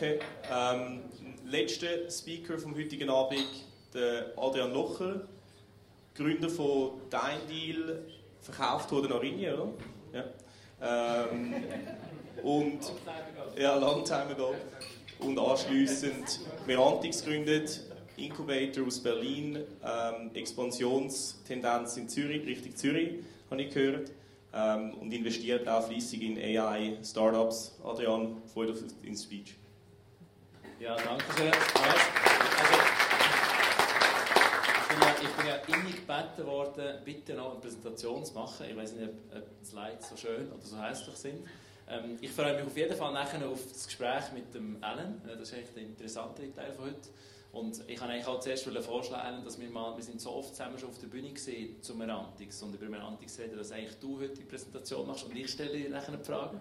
danke. Ähm, letzter Speaker vom heutigen Abend, der Adrian Locher, Gründer von Dein Deal, verkauft wurde nach Ringe, oder? Ja. Ähm, und ja, long time ago. Und anschließend Merantix gegründet, Incubator aus Berlin, ähm, Expansionstendenz in Zürich, Richtung Zürich, habe ich gehört. Ähm, und investiert auch fließig in AI-Startups. Adrian, freut euch auf den Speech. Ja, danke schön. Also, ich bin ja innig gebeten worden, bitte noch eine Präsentation zu machen. Ich weiß nicht, ob, die Slides so schön oder so hässlich sind. Ähm, ich freue mich auf jeden Fall nachher auf das Gespräch mit dem Alan. Äh, das ist eigentlich der interessantere Teil von heute. Und ich kann eigentlich auch zuerst vorschlagen, dass wir mal, wir sind so oft zusammen schon auf der Bühne gesehen zu Merantix und über Merantix reden, dass eigentlich du heute die Präsentation machst und ich stelle dir nachher eine Frage.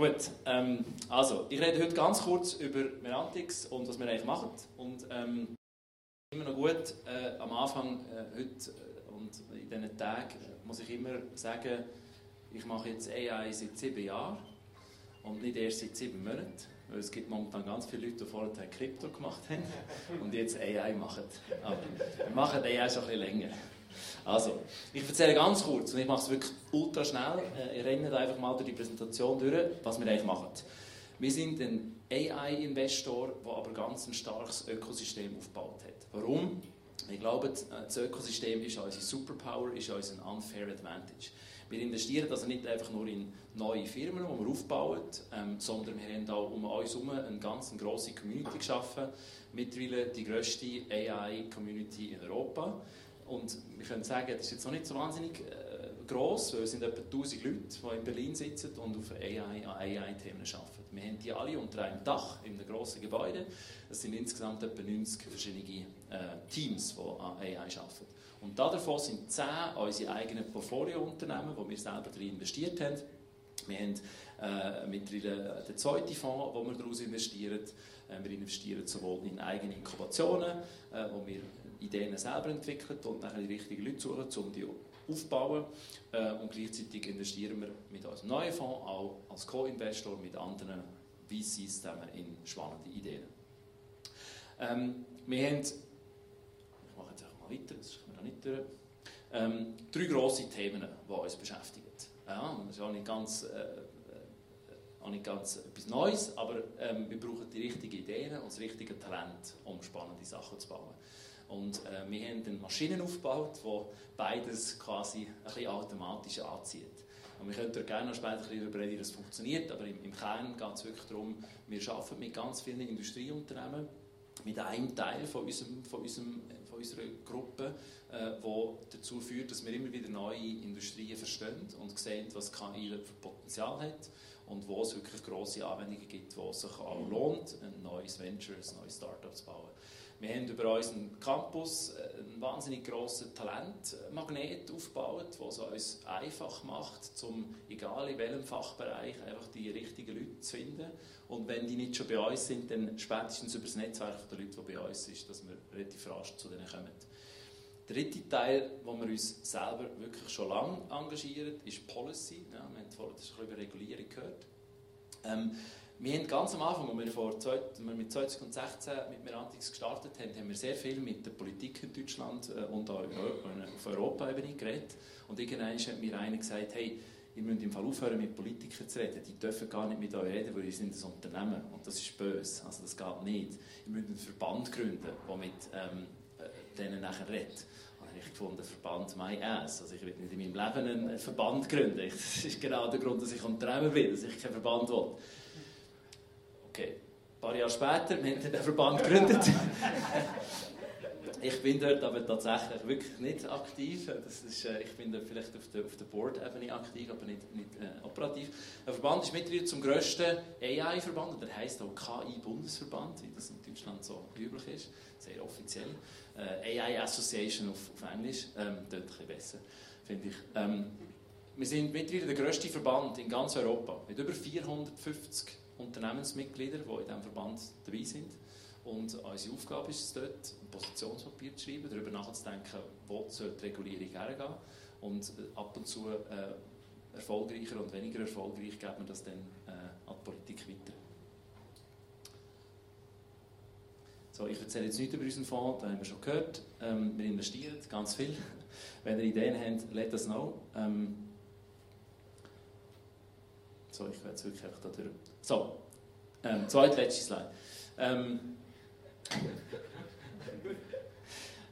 Gut, ähm, also ich rede heute ganz kurz über Merantix und was wir eigentlich machen. Und ähm, immer noch gut, äh, am Anfang äh, heute äh, und in diesen Tagen muss ich immer sagen, ich mache jetzt AI seit sieben Jahren und nicht erst seit sieben Monaten. Weil es gibt momentan ganz viele Leute, die vorher Krypto gemacht haben und jetzt AI machen. Aber wir machen AI schon ein bisschen länger. Also, ich erzähle ganz kurz und ich mache es wirklich ultra schnell. Äh, ich renne einfach mal durch die Präsentation durch, was wir eigentlich machen. Wir sind ein AI-Investor, der aber ganz ein starkes Ökosystem aufgebaut hat. Warum? Ich glaube, das Ökosystem ist unsere Superpower, ist unser unfair advantage. Wir investieren also nicht einfach nur in neue Firmen, die wir aufbauen, ähm, sondern wir haben auch um uns herum eine ganz grosse Community geschaffen. Mittlerweile die grösste AI-Community in Europa. Und wir können sagen, das ist jetzt noch nicht so wahnsinnig äh, gross, weil es sind etwa 1000 Leute, die in Berlin sitzen und auf AI, AI-Themen arbeiten. Wir haben die alle unter einem Dach in einem grossen Gebäude. Es sind insgesamt etwa 90 verschiedene äh, Teams, die an AI arbeiten. Und davon sind 10 unsere eigenen Portfolio-Unternehmen, wo wir selber drin investiert haben. Wir haben äh, mittlerweile den zweiten Fonds, wo wir daraus investieren. Äh, wir investieren sowohl in eigene Inkubationen, äh, wo wir Ideen selber entwickeln und dann die richtigen Leute suchen, um die aufzubauen. Äh, und gleichzeitig investieren wir mit unserem neuen Fonds auch als Co-Investor mit anderen VCs zusammen in spannende Ideen. Ähm, wir haben, ich mache jetzt einfach mal weiter, das ist noch nicht durch, ähm, drei grosse Themen, die uns beschäftigen. Ja, das ist auch nicht ganz, äh, äh, auch nicht ganz etwas Neues, aber ähm, wir brauchen die richtigen Ideen und das richtige Talent, um spannende Sachen zu bauen. Und äh, wir haben dann Maschinen aufgebaut, die beides quasi ein bisschen automatisch anzieht. Und wir können gerne noch später ein darüber reden, wie das funktioniert, aber im, im Kern geht es wirklich darum, wir arbeiten mit ganz vielen Industrieunternehmen, mit einem Teil von, unserem, von, unserem, von unserer Gruppe, äh, wo dazu führt, dass wir immer wieder neue Industrien verstehen und sehen, was KI für Potenzial hat und wo es wirklich grosse Anwendungen gibt, wo es sich auch lohnt, ein neues Venture, ein neues Startup zu bauen. Wir haben über unseren Campus äh, einen wahnsinnig grossen Talentmagnet aufgebaut, es uns einfach macht, um, egal in welchem Fachbereich, einfach die richtigen Leute zu finden. Und wenn die nicht schon bei uns sind, dann spätestens über das Netzwerk der Leute, die bei uns sind, dass wir relativ rasch zu denen kommen. Der dritte Teil, wo wir uns selber wirklich schon lange engagieren, ist Policy. Ja, wir haben vorhin das über Regulierung gehört. Ähm, wir haben ganz am Anfang, als wir, vor zwei, wir mit 2016 mit Merantix gestartet haben, haben wir sehr viel mit der Politik in Deutschland äh, und auch auf Europa-Ebene geredet. Und irgendwann hat mir einer gesagt, hey, ihr müsst im Fall aufhören, mit Politikern zu reden. Die dürfen gar nicht mit euch reden, weil ihr sind ein Unternehmen. Und das ist böse. Also das geht nicht. Ihr müsst einen Verband gründen, der mit ähm, äh, denen nachher redet. Und dann habe ich gefunden, Verband my ass. Also ich will nicht in meinem Leben einen Verband gründen. Das ist genau der Grund, dass ich Unternehmen will, dass ich keinen Verband will. Okay, ein paar Jahre später, wir haben den Verband gegründet. ich bin dort aber tatsächlich wirklich nicht aktiv. Das ist, äh, ich bin da vielleicht auf der, auf der Board-Ebene aktiv, aber nicht, nicht äh, operativ. Der Verband ist mittlerweile zum grössten AI-Verband, der heißt auch KI-Bundesverband, wie das in Deutschland so üblich ist, sehr offiziell. Äh, AI Association auf, auf Englisch, ähm, dort ein besser, finde ich. Ähm, wir sind mittlerweile der grösste Verband in ganz Europa, mit über 450 Unternehmensmitglieder, die in diesem Verband dabei sind. Und unsere Aufgabe ist es dort, ein Positionspapier zu schreiben, darüber nachzudenken, wo die Regulierung hergehen. Und äh, ab und zu äh, erfolgreicher und weniger erfolgreich geben wir das dann äh, an die Politik weiter. So, ich erzähle jetzt nicht über unseren Fonds, da haben wir schon gehört. Ähm, wir investieren ganz viel. Wenn ihr Ideen habt, let us know. Ähm, so, ich werde jetzt wirklich einfach da durch. So, ähm, zweitletzte Slide. Ähm,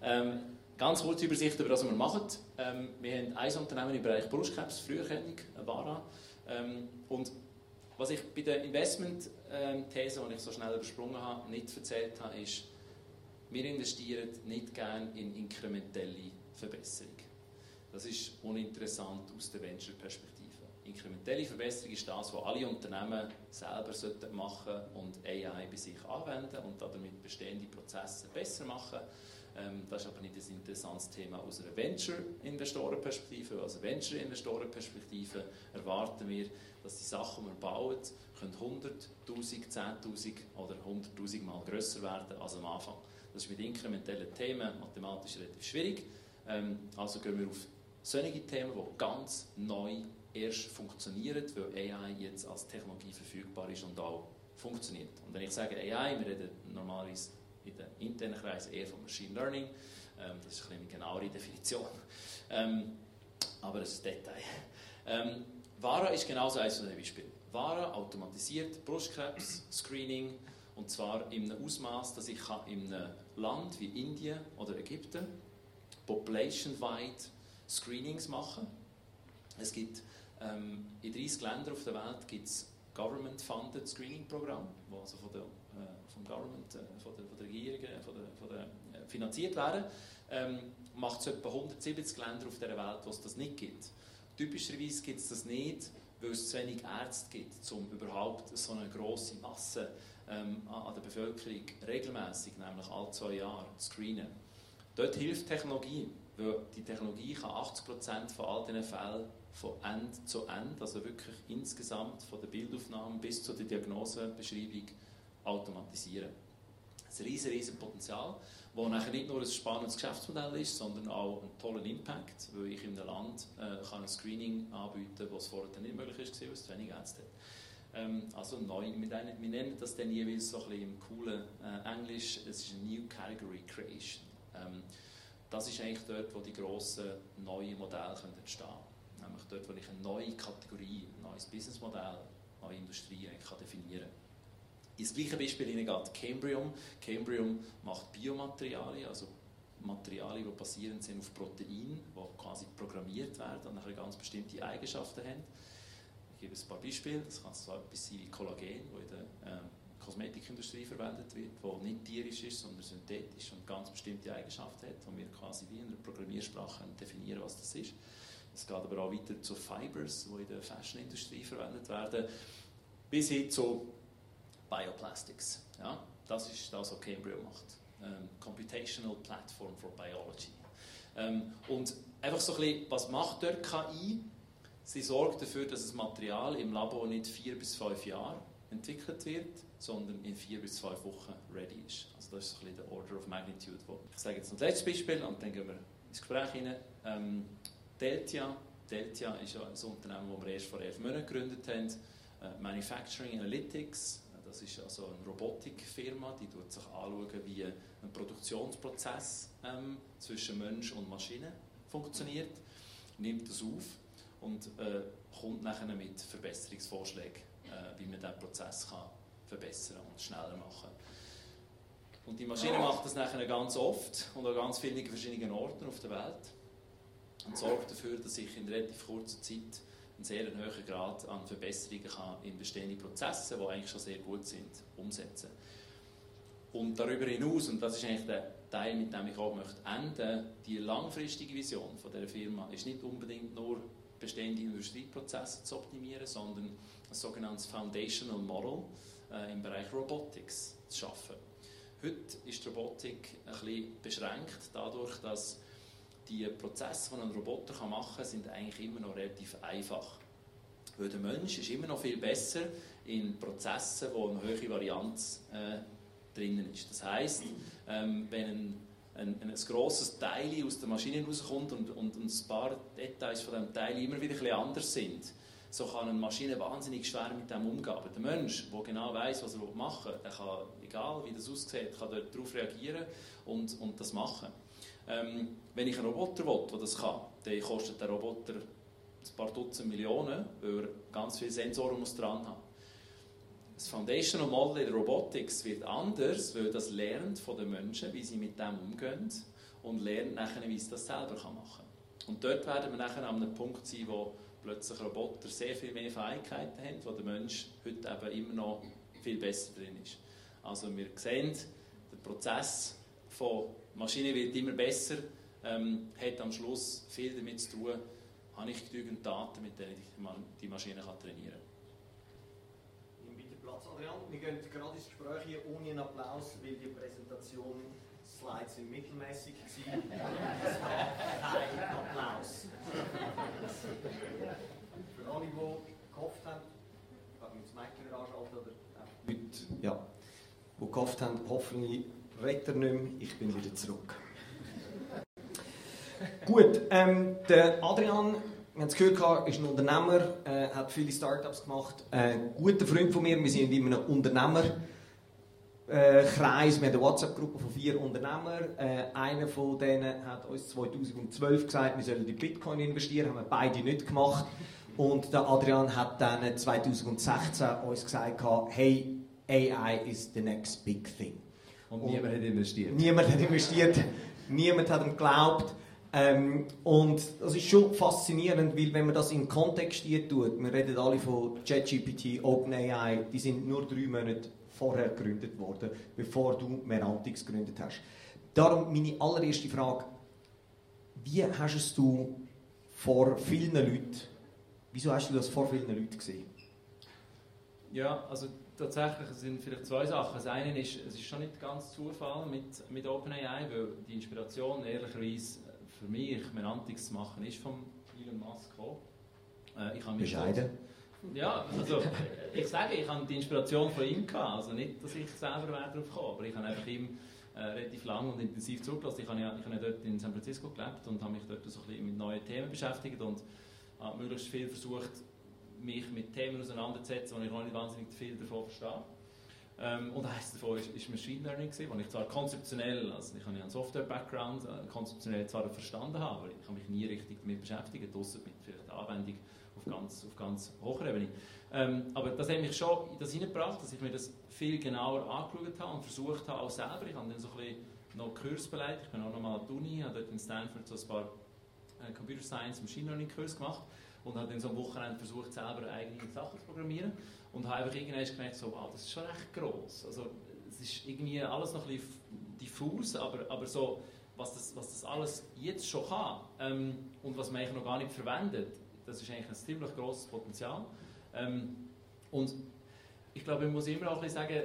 ähm, ganz kurze Übersicht über das, was wir machen. Ähm, wir haben ein Unternehmen im Bereich Brustkrebs, Früherkennung, VARA. Ähm, und was ich bei der Investment-These, die ich so schnell übersprungen habe, nicht erzählt habe, ist, wir investieren nicht gerne in inkrementelle Verbesserung. Das ist uninteressant aus der Venture-Perspektive. Inkrementelle Verbesserung ist das, was alle Unternehmen selber machen sollten und AI bei sich anwenden und damit bestehende Prozesse besser machen. Ähm, das ist aber nicht ein interessantes Thema aus einer Venture-Investorenperspektive. Aus einer Venture-Investorenperspektive erwarten wir, dass die Sachen, die wir bauen, 100'000, 10'000 oder 100'000 Mal grösser werden als am Anfang. Das ist mit inkrementellen Themen mathematisch relativ schwierig. Ähm, also gehen wir auf solche Themen, die ganz neu erst funktionieren, weil AI jetzt als Technologie verfügbar ist und auch funktioniert. Und wenn ich sage AI, wir reden normalerweise in den internen Kreisen eher von Machine Learning. Ähm, das ist eine genauere Definition. Ähm, aber das ist ein Detail. Ähm, VARA ist genauso eines von den. VARA automatisiert Brustkrebs-Screening und zwar in einem Ausmaß, dass ich in einem Land wie Indien oder Ägypten population-wide Screenings machen kann. Es gibt ähm, in 30 Ländern auf der Welt gibt es Government-funded Screening-Programme, die also von der, äh, vom Government, äh, von, der, von der Regierung äh, von der, von der, äh, finanziert werden. Ähm, macht es etwa 170 Länder auf der Welt, wo es das nicht gibt. Typischerweise gibt es das nicht, weil es zu wenig Ärzte gibt, um überhaupt so eine grosse Masse ähm, an der Bevölkerung regelmäßig, nämlich alle zwei Jahre, zu screenen. Dort hilft Technologie, weil die Technologie kann 80% von all diesen Fällen von End zu End, also wirklich insgesamt von der Bildaufnahme bis zur Diagnosebeschreibung automatisieren. Ein riesen, riesen Potenzial, das nachher nicht nur ein spannendes Geschäftsmodell ist, sondern auch einen tollen Impact, weil ich in einem Land äh, kann ein Screening anbieten kann, was vorher nicht möglich ist, weil es zu wenig Ärzte hat. Ähm, also neu, wir nennen das dann jeweils so ein bisschen im coolen äh, Englisch, es ist eine New Category Creation. Ähm, das ist eigentlich dort, wo die grossen neuen Modelle entstehen können nämlich dort, wo ich eine neue Kategorie, ein neues Businessmodell, eine neue Industrie eigentlich kann definieren kann. Ins gleiche Beispiel geht Cambrium. Cambrium macht Biomaterialien, also Materialien, die basierend sind auf Proteinen, die quasi programmiert werden und nachher ganz bestimmte Eigenschaften haben. Ich gebe ein paar Beispiele. Das kann so etwas sein wie Kollagen, das in der ähm, Kosmetikindustrie verwendet wird, das nicht tierisch ist, sondern synthetisch und ganz bestimmte Eigenschaften hat, und wir quasi wie in einer Programmiersprache definieren, was das ist. Es geht aber auch weiter zu Fibers, die in der Fashionindustrie verwendet werden, bis hin zu Bioplastics. Ja, das ist das, was Cambridge macht. Ähm, Computational Platform for Biology. Ähm, und einfach so ein bisschen, was macht dort KI? Sie sorgt dafür, dass das Material im Labor nicht vier bis fünf Jahre entwickelt wird, sondern in vier bis zwei Wochen ready ist. Also das ist so ein bisschen der Order of Magnitude. Ich sage jetzt noch das letzte Beispiel und dann gehen wir ins Gespräch hinein. Ähm, Deltia. Deltia ist ein Unternehmen, das wir erst vor elf Monaten gegründet haben. Äh, Manufacturing Analytics, äh, das ist also eine Robotikfirma, die schaut sich anschauen, wie ein Produktionsprozess ähm, zwischen Mensch und Maschine funktioniert, nimmt das auf und äh, kommt nachher mit Verbesserungsvorschlägen, äh, wie man diesen Prozess kann verbessern und schneller machen Und die Maschine macht das nachher ganz oft und an ganz vielen verschiedenen Orten auf der Welt und sorgt dafür, dass ich in relativ kurzer Zeit einen sehr hohen Grad an Verbesserungen kann in bestehende Prozesse, die eigentlich schon sehr gut sind, umsetzen Und darüber hinaus, und das ist eigentlich der Teil, mit dem ich auch möchte enden, die langfristige Vision von der Firma ist nicht unbedingt nur bestehende Industrieprozesse zu optimieren, sondern ein sogenanntes Foundational Model äh, im Bereich Robotics zu schaffen. Heute ist die Robotik ein bisschen beschränkt dadurch, dass die Prozesse, die ein Roboter machen kann, sind eigentlich immer noch relativ einfach. Weil der Mensch ist immer noch viel besser in Prozessen, wo eine hohe Varianz äh, drinnen ist. Das heisst, ähm, wenn ein, ein, ein, ein grosses Teil aus der Maschine rauskommt und, und, ein paar Details von diesem Teil immer wieder ein anders sind, so kann eine Maschine wahnsinnig schwer mit dem umgehen. Aber der Mensch, der genau weiß, was er machen will, der kann, egal wie das aussieht, kann darauf reagieren und, und das machen. Ähm, wenn ich einen Roboter will, der das kann, dann kostet der Roboter ein paar Dutzend Millionen, weil er ganz viele Sensoren muss dran haben. Das Foundational Model in der Robotics wird anders, weil das lernt von den Menschen, wie sie mit dem umgehen und lernt nachher, wie sie das selber machen kann. Und dort werden wir nachher an einem Punkt sein, wo plötzlich Roboter sehr viel mehr Fähigkeiten haben, wo der Mensch heute eben immer noch viel besser drin ist. Also wir sehen, der Prozess von Maschine wird immer besser, ähm, hat am Schluss viel damit zu tun, habe ich genügend Daten, mit denen ich die Maschine kann trainieren kann. Nimm bitte Platz, Adrian. Wir gehen gerade ins Gespräch hier ohne einen Applaus, weil die Präsentation Slides sind mittelmäßig gewesen. Es gab keinen Applaus. Für alle, die gehofft haben, ich kann das Mic wieder anschalten oder ja, die gehofft haben, hoffentlich redet nicht mehr, ich bin wieder zurück. Gut, ähm, der Adrian, wir haben es gehört, ist ein Unternehmer, äh, hat viele Startups gemacht. Äh, guter Freund von mir, wir sind in einem Unternehmer. Äh, Kreis, wir haben eine WhatsApp-Gruppe von vier Unternehmern. Äh, einer von denen hat uns 2012 gesagt, wir sollen in Bitcoin investieren, haben wir beide nicht gemacht. Und der Adrian hat dann 2016 uns gesagt, hey, AI is the next big thing. Und, niemand hat investiert. Niemand hat investiert, niemand hat ihm geglaubt. Ähm, und das ist schon faszinierend, weil wenn man das in Kontext tut, wir reden alle von ChatGPT, OpenAI, die sind nur drei Monate vorher gegründet worden, bevor du Merantix gegründet hast. Darum meine allererste Frage, wie hast du vor vielen Leuten, wieso hast du das vor vielen Leuten gesehen? Ja, also tatsächlich sind vielleicht zwei Sachen. Das eine ist, es ist schon nicht ganz Zufall mit, mit OpenAI, weil die Inspiration ehrlicherweise für mich, Merantix zu machen, ist von Elon Musk gekommen. Äh, ich Bescheiden? Ja, also ich sage, ich habe die Inspiration von ihm gehabt. Also nicht, dass ich selber wäre darauf gekommen, aber ich habe einfach ihm äh, relativ lang und intensiv zugelassen. Ich habe, ja, ich habe ja dort in San Francisco gelebt und habe mich dort so ein bisschen mit neuen Themen beschäftigt und habe möglichst viel versucht, mich mit Themen auseinanderzusetzen, wo ich noch nicht wahnsinnig viel davon verstehe. Ähm, und eines davon war Machine Learning, gewesen, wo ich zwar konzeptionell, also ich habe ja einen Software-Background, äh, konzeptionell zwar verstanden habe, aber ich habe mich nie richtig damit beschäftigt, außer mit vielleicht der Anwendung auf ganz, auf ganz hoher Ebene. Ähm, aber das hat mich schon in das hineingebracht, dass ich mir das viel genauer angeschaut habe und versucht habe, auch selber, ich habe dann so ein bisschen noch Kurs beleidigt, ich bin auch noch mal an der Uni, habe dort in Stanford so ein paar äh, Computer Science, Machine Learning Kurs gemacht und habe dann so am Wochenende versucht, selber eigene Sachen zu programmieren und habe einfach irgendwann gemerkt, so, wow, das ist schon recht gross. Also, es ist irgendwie alles noch ein bisschen diffus, aber, aber so, was das, was das alles jetzt schon kann ähm, und was man eigentlich noch gar nicht verwendet, das ist eigentlich ein ziemlich grosses Potenzial. Ähm, und ich glaube, man muss immer auch ein bisschen sagen,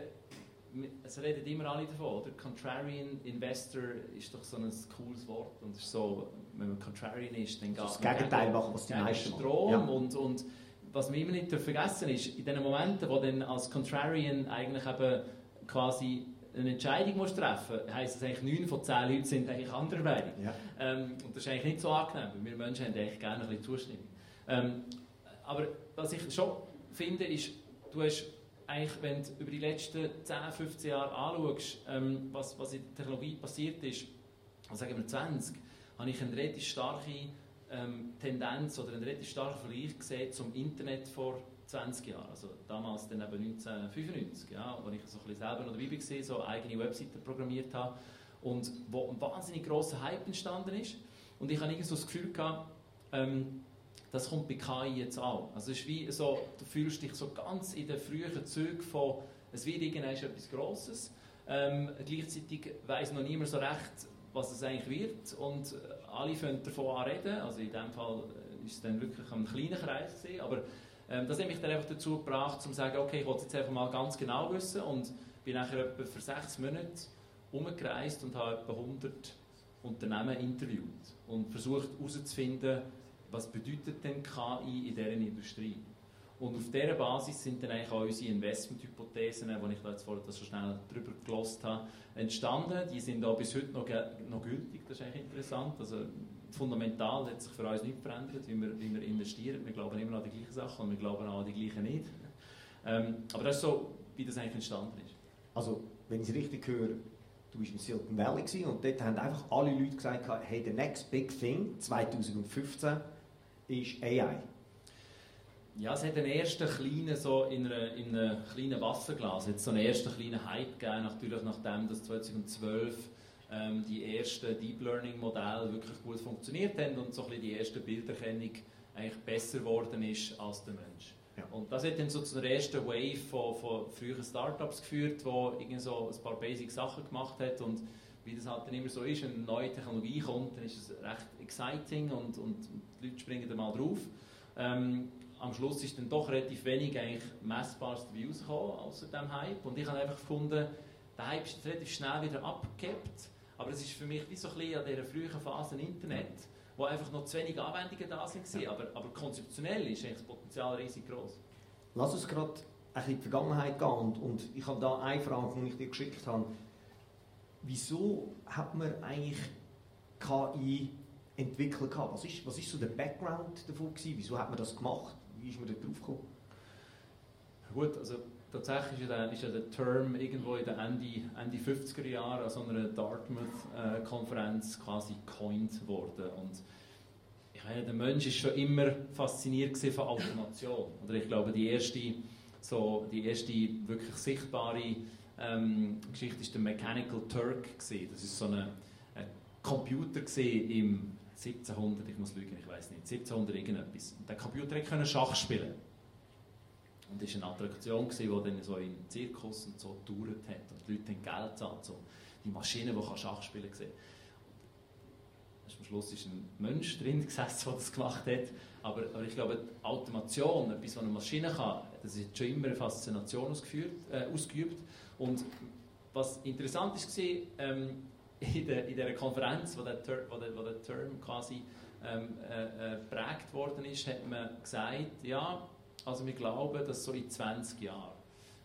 es reden immer alle davon, oder? Contrarian Investor ist doch so ein cooles Wort und ist so, wenn man Contrarian ist, dann geht das Gegenteil machen, was die meisten Strom ja. und, und was wir immer nicht vergessen ist, in den Momenten, wo dann als Contrarian eigentlich eben quasi eine Entscheidung musst treffen musst, heisst es eigentlich, 9 von 10 Leuten sind eigentlich anderer Meinung. Ja. Ähm, und das ist eigentlich nicht so angenehm, weil wir Menschen haben eigentlich gerne ein bisschen Zustimmung. Ähm, aber was ich schon finde, ist, du hast eigentlich, wenn du über die letzten 10, 15 Jahre anschaust, ähm, was, was in der Technologie passiert ist, also sagen wir 20, habe ich eine relativ starke ähm, Tendenz oder einen relativ starken Vergleich gesehen zum Internet vor 20 Jahren. Also damals dann eben 1995, ja, als ich so ein selber noch dabei war, so eigene Webseiten programmiert habe und wo ein wahnsinnig grosser Hype entstanden ist. Und ich habe irgendwie so das Gefühl gehabt, ähm, das kommt bei KI jetzt auch. Also es ist wie so, du fühlst dich so ganz in den frühen Zügen von, es wird irgendwann etwas Grosses. Ähm, gleichzeitig weiß noch niemand so recht, was es eigentlich wird und alle fangen davon an reden. Also in dem Fall äh, ist es dann wirklich ein kleiner Kreis gewesen, aber ähm, das hat mich dann einfach dazu gebracht, zu sagen, okay, ich wollte jetzt einfach mal ganz genau wissen und bin nachher etwa für sechs Monate umgereist und habe etwa 100 Unternehmen interviewt und versucht herauszufinden, was bedeutet denn KI in dieser Industrie? Und auf dieser Basis sind dann eigentlich auch unsere Investmenthypothesen, die ich da jetzt vorhin so schnell drüber gelost habe, entstanden. Die sind auch bis heute noch, noch gültig, das ist eigentlich interessant. Also fundamental hat sich für uns nicht verändert, wie wir, wie wir investieren. Wir glauben immer an die gleichen Sachen und wir glauben auch an die gleichen nicht. Ähm, aber das ist so, wie das eigentlich entstanden ist. Also, wenn ich es richtig höre, du warst in Silicon Valley und dort haben einfach alle Leute gesagt, hey, the next big thing 2015 ist AI. Ja, es hat einen ersten kleinen, so in, einer, in einem kleinen Wasserglas, jetzt so einen ersten kleinen Hype gegeben, natürlich nachdem das 2012 ähm, die ersten Deep Learning Modelle wirklich gut funktioniert haben und so ein bisschen die erste Bilderkennung eigentlich besser geworden ist als der Mensch. Ja. Und das hat dann so zu einer ersten Wave von, von frühen Startups geführt, wo irgendwie so ein paar basic Sachen gemacht hat und wie das halt dann immer so ist, wenn eine neue Technologie kommt, dann ist es recht exciting und, und die Leute springen da mal drauf. Ähm, am Schluss ist dann doch relativ wenig eigentlich Messbares dabei rausgekommen, außer dem Hype. Und ich habe einfach gefunden, der Hype ist relativ schnell wieder abgekippt. Aber es ist für mich wie so ein bisschen an dieser frühen Phase Internet, wo einfach noch zu wenig Anwendungen da sind. Aber, aber konzeptionell ist eigentlich das Potenzial riesig groß. Lass uns gerade ein in die Vergangenheit gehen. Und, und ich habe da eine Frage, die ich dir geschickt habe. Wieso hat man eigentlich KI entwickelt? Was ist, was ist so der Background davon? Gewesen? Wieso hat man das gemacht? Wie ist man da drauf gekommen? Gut, also tatsächlich ist ja, der, ist ja der Term irgendwo in den Ende, Ende 50er Jahren an so einer Dartmouth-Konferenz quasi coined worden. Und ich meine, der Mensch ist schon immer fasziniert von Automation. Oder ich glaube, die erste, so, die erste wirklich sichtbare ähm, Geschichte ist der Mechanical Turk. Gewesen. Das ist so ein Computer im 1700, ich muss lügen, ich weiß nicht, 1700 irgendetwas. Und der Computer konnte Schach spielen. Und das war eine Attraktion, die dann so im Zirkus und so gedauert hat. Und die Leute haben Geld gezahlt, so die Maschine, die Schach spielen kann. Am Schluss ist ein Mensch drin gesessen, der das gemacht hat. Aber, aber ich glaube, die Automation, etwas, was eine Maschine kann, das hat schon immer eine Faszination ausgeführt, äh, ausgeübt. Und was interessant war, ähm, in, der, in dieser Konferenz, wo der, wo der, wo der Term quasi ähm, äh, äh, geprägt worden ist, hat man gesagt, ja, also wir glauben, dass so in 20 Jahren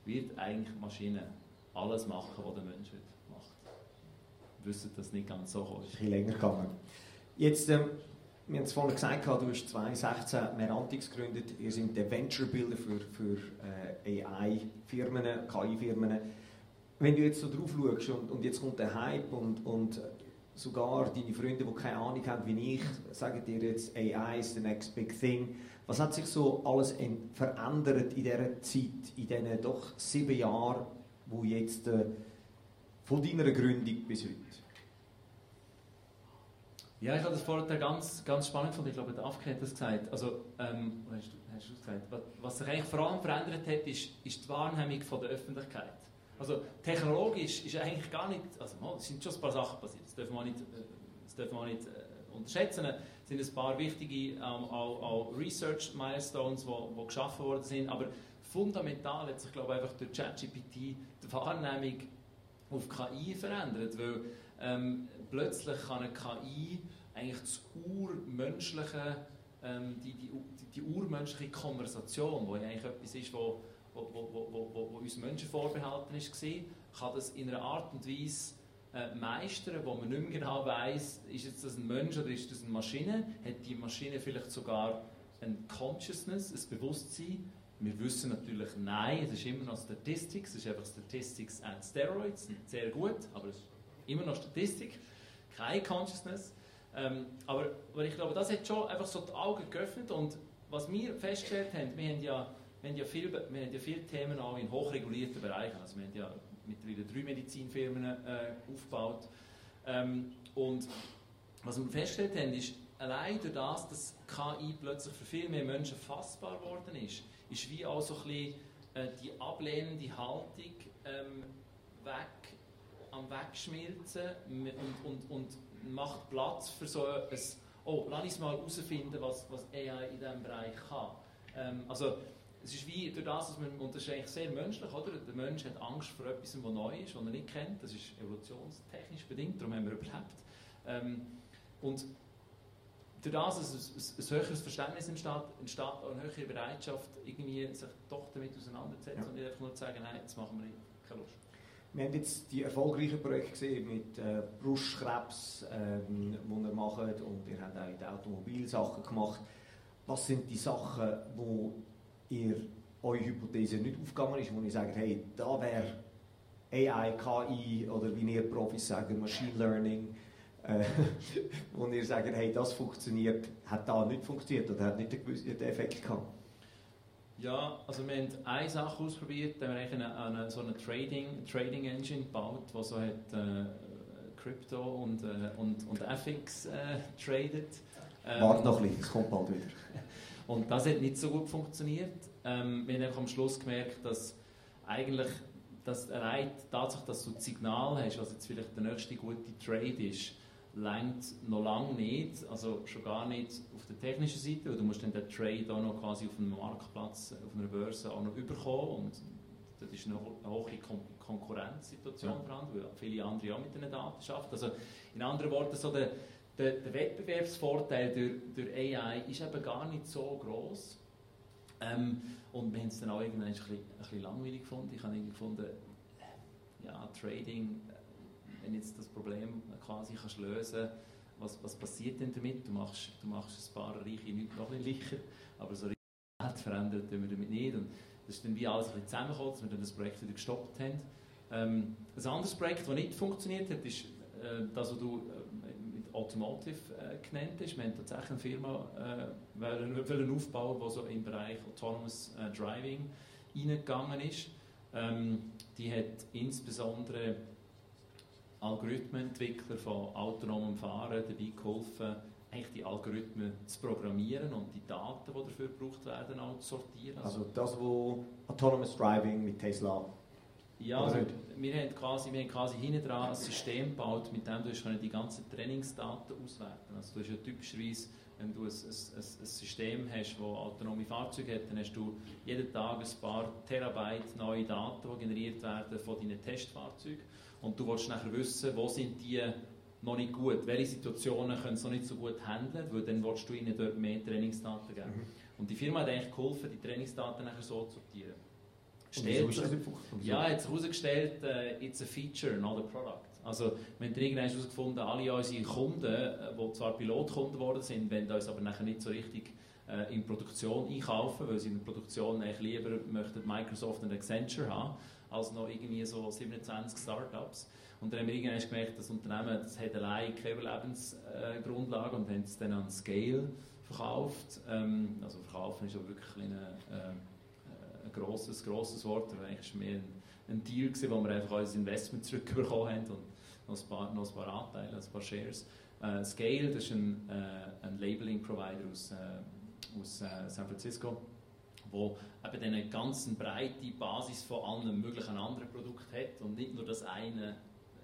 wird eigentlich die Maschine alles machen, was der Mensch macht. Wir wissen, dass nicht ganz so ist. Ein bisschen länger gegangen. Jetzt, ähm, wir haben es vorhin gesagt, du hast 2016 Merantix gegründet. Ihr seid der Venture Builder für, für äh, AI-Firmen, KI-Firmen. Wenn du jetzt so drauf schaust und, und jetzt kommt der Hype und, und sogar deine Freunde, die keine Ahnung haben wie ich, sagen dir jetzt, AI ist the next big thing. Was hat sich so alles verändert in dieser Zeit, in diesen doch sieben Jahren, wo jetzt äh, von deiner Gründung bis heute? Ja, ich habe das vorher ganz, ganz spannend gefunden. Ich glaube, der Afke hat das gesagt. Also, ähm, hast, du, hast du gesagt? Was, was sich eigentlich vor allem verändert hat, ist, ist die Wahrnehmung von der Öffentlichkeit. Also technologisch ist eigentlich gar nicht, also es sind schon ein paar Sachen passiert, das dürfen wir nicht, äh, das dürfen wir nicht äh, unterschätzen. Es sind ein paar wichtige ähm, auch, auch Research-Milestones, die geschaffen worden sind, aber fundamental hat sich, glaube ich, einfach durch ChatGPT die Wahrnehmung auf KI verändert, weil ähm, plötzlich kann eine KI eigentlich das urmenschliche, ähm, die, die, die, urmenschliche Konversation, die eigentlich etwas ist, wo wo, wo, wo, wo, uns Menschen vorbehalten war, kann das in einer Art und Weise äh, meistern, wo man nicht mehr genau weiß, ist jetzt das ein Mensch oder ist das eine Maschine? Hat die Maschine vielleicht sogar ein Consciousness, ein Bewusstsein? Wir wissen natürlich, nein, es ist immer noch Statistics, es ist einfach Statistics and Steroids, sehr gut, aber es ist immer noch Statistik, keine Consciousness. Ähm, aber, aber ich glaube, das hat schon einfach so die Augen geöffnet und was wir festgestellt haben, wir haben ja wir haben ja, viel, wir haben ja viele Themen auch in hochregulierten Bereichen. Also wir haben ja mittlerweile drei Medizinfirmen äh, aufgebaut. Ähm, und was wir festgestellt haben, ist, allein durch das, dass KI plötzlich für viel mehr Menschen fassbar geworden ist, ist wie auch so ein bisschen äh, die ablehnende Haltung ähm, weg, am Wegschmilzen und, und, und macht Platz für so ein, oh, lass uns mal herausfinden, was, was AI in diesem Bereich kann. Ähm, also, es ist wie durch das, dass man, und das ist eigentlich sehr menschlich, oder? Der Mensch hat Angst vor etwas, was neu ist, was er nicht kennt. Das ist evolutionstechnisch bedingt, darum haben wir überlebt. Ähm, und durch das, dass ein, ein, höheres Verständnis entsteht, entsteht eine höhere Bereitschaft, irgendwie sich doch damit auseinanderzusetzen ja. und nicht einfach nur zu sagen, nein, jetzt machen wir nicht, keine Lust. Wir haben jetzt die erfolgreichen Projekte gesehen mit äh, Brustkrebs, ähm, die ihr macht und ihr habt auch in den Automobilsachen gemacht. Was sind die Sachen, wo ihr eure Hypothese nicht aufgegangen ist, wo ihr sagt, hey, da wäre AI, KI oder wie ihr Profis sagen, Machine Learning, äh, wo ihr sagt, hey, das funktioniert, hat da nicht funktioniert oder hat nicht den, Effekt gehabt? Ja, also wir haben eine Sache ausprobiert, da haben wir eine, eine, so eine Trading, Trading Engine gebaut, die so hat äh, Crypto und, äh, und, und FX äh, tradet. Ähm, Warte noch ein bisschen, es kommt bald wieder. und das hat nicht so gut funktioniert. Ähm, wir haben einfach am Schluss gemerkt, dass eigentlich das allein Tatsache, dass du das Signal hast, was jetzt vielleicht der nächste gute Trade ist, längt noch lange nicht, also schon gar nicht auf der technischen Seite, weil du musst dann den Trade auch noch quasi auf einem Marktplatz, auf einer Börse auch noch überkommen und das ist eine hohe Konkurrenzsituation ja. vorhanden, weil viele andere auch mit den Daten arbeiten. Also in anderen Worten, so der, der, der Wettbewerbsvorteil durch, durch AI ist eben gar nicht so groß. Ähm, und wir haben es dann auch irgendwann ein bisschen, ein bisschen langweilig gefunden. Ich habe gefunden, ja, Trading wenn jetzt das Problem quasi kannst lösen was, was passiert denn damit? Du machst, du machst ein paar Reiche nicht noch ein bisschen licher, aber so Welt verändert wir damit nicht. Und das ist dann wie alles ein bisschen zusammengekommen, dass wir dann das Projekt wieder gestoppt haben. Ähm, ein anderes Projekt, das nicht funktioniert hat, ist äh, das, was du äh, mit Automotive äh, genannt hast. Wir haben tatsächlich eine Firma äh, wollen, wollen aufbauen, die so im Bereich Autonomous äh, Driving reingegangen ist. Ähm, die hat insbesondere Algorithmenentwickler von autonomem Fahren dabei geholfen, eigentlich die Algorithmen zu programmieren und die Daten, die dafür gebraucht werden, auch zu sortieren. Also das, wo Autonomous Driving mit Tesla ja, also wir haben quasi, wir haben quasi hinten dran ein System gebaut, mit dem du die ganzen Trainingsdaten auswerten. Also du hast ja typischerweise, wenn du ein, ein, ein, ein System hast, das autonome Fahrzeuge hat, dann hast du jeden Tag ein paar Terabyte neue Daten, die generiert werden von deinen Testfahrzeugen und du willst nachher wissen, wo sind die noch nicht gut, welche Situationen können sie noch nicht so gut handeln, weil dann willst du ihnen dort mehr Trainingsdaten geben. Mhm. Und die Firma hat eigentlich geholfen, die Trainingsdaten nachher so zu sortieren. Stellt, ja, hat sich herausgestellt, uh, it's a feature, not a product. Also, wir haben irgendwann herausgefunden, alle unsere Kunden, die äh, zwar Pilotkunden geworden sind, wollen uns aber nachher nicht so richtig äh, in Produktion einkaufen, weil sie in der Produktion eigentlich lieber möchten Microsoft und Accenture haben als noch irgendwie so 27 Startups. Und dann haben wir irgendwann gemerkt, das Unternehmen das hat allein keine Überlebensgrundlage und haben es dann an Scale verkauft. Ähm, also verkaufen ist aber wirklich ein, äh, ein grosses, grosses Wort, aber eigentlich war mehr ein, ein Deal, gewesen, wo wir einfach unser Investment zurückbekommen haben und noch ein paar, noch ein paar Anteile, ein paar Shares. Äh, Scale, das ist ein, äh, ein Labeling-Provider aus, äh, aus äh, San Francisco wo eben eine ganz breite Basis von allen möglichen anderen Produkten hat und nicht nur das eine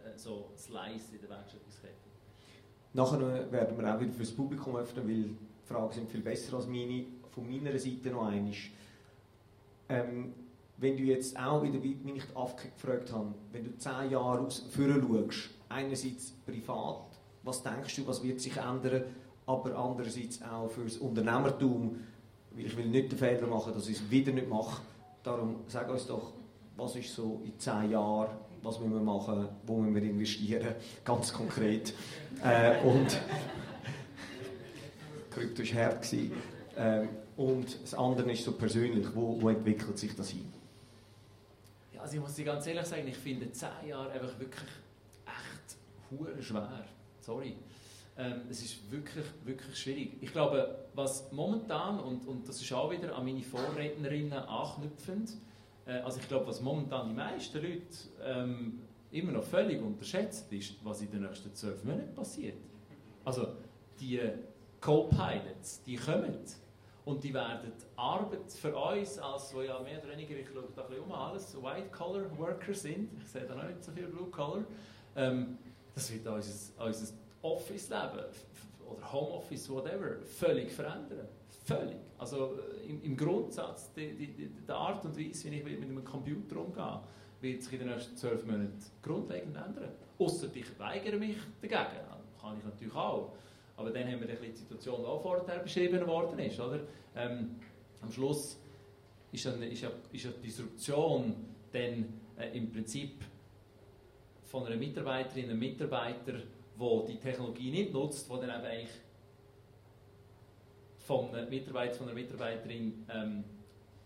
äh, so Slice in der Wertschöpfungskette. Nachher werden wir auch wieder für das Publikum öffnen, weil die Fragen sind viel besser als meine. Von meiner Seite noch einmal. Ähm, wenn du jetzt auch wieder, wie mich gefragt habe, wenn du zehn Jahre aus schaust, einerseits privat, was denkst du, was wird sich ändern, aber andererseits auch für das Unternehmertum, ich will nicht den Fehler machen, dass ich es wieder nicht mache. Darum sag uns doch, was ist so in zehn Jahren, was müssen wir machen, wo müssen wir investieren, ganz konkret. äh, und Krypto war hart. Ähm, und das andere ist so persönlich, wo, wo entwickelt sich das hin? Ja, also ich muss dir ganz ehrlich sagen, ich finde zehn Jahre einfach wirklich echt schwer. Sorry. Ähm, es ist wirklich, wirklich schwierig. Ich glaube, was momentan, und, und das ist auch wieder an meine Vorrednerinnen anknüpfend, äh, also ich glaube, was momentan die meisten Leute ähm, immer noch völlig unterschätzt, ist, was in den nächsten zwölf Monaten passiert. Also die Co-Pilots, die kommen und die werden Arbeit für uns, als wo ja mehr oder weniger, ich schaue da ein bisschen um, alles White-Collar-Worker sind, ich sehe da noch nicht so viel Blue-Collar, ähm, das wird unser, unser Office-Leben oder Homeoffice, whatever, völlig verändern. Völlig. Also äh, im, im Grundsatz, die, die, die, Art und Weise, wie ich mit einem Computer umgehe, wird sich in den nächsten zwölf Monaten grundlegend ändern. Ausser ich weigere mich dagegen. Kann ich natürlich auch. Aber dann haben wir die Situation, die auch vorher beschrieben worden ist. Oder? Ähm, am Schluss ist eine, ist eine, ist eine Disruption dann äh, im Prinzip von einer Mitarbeiterin, einem Mitarbeiter, der die Technologie nicht nutzt, der dann eben eigentlich von einem Mitarbeiter, von einer Mitarbeiterin ähm,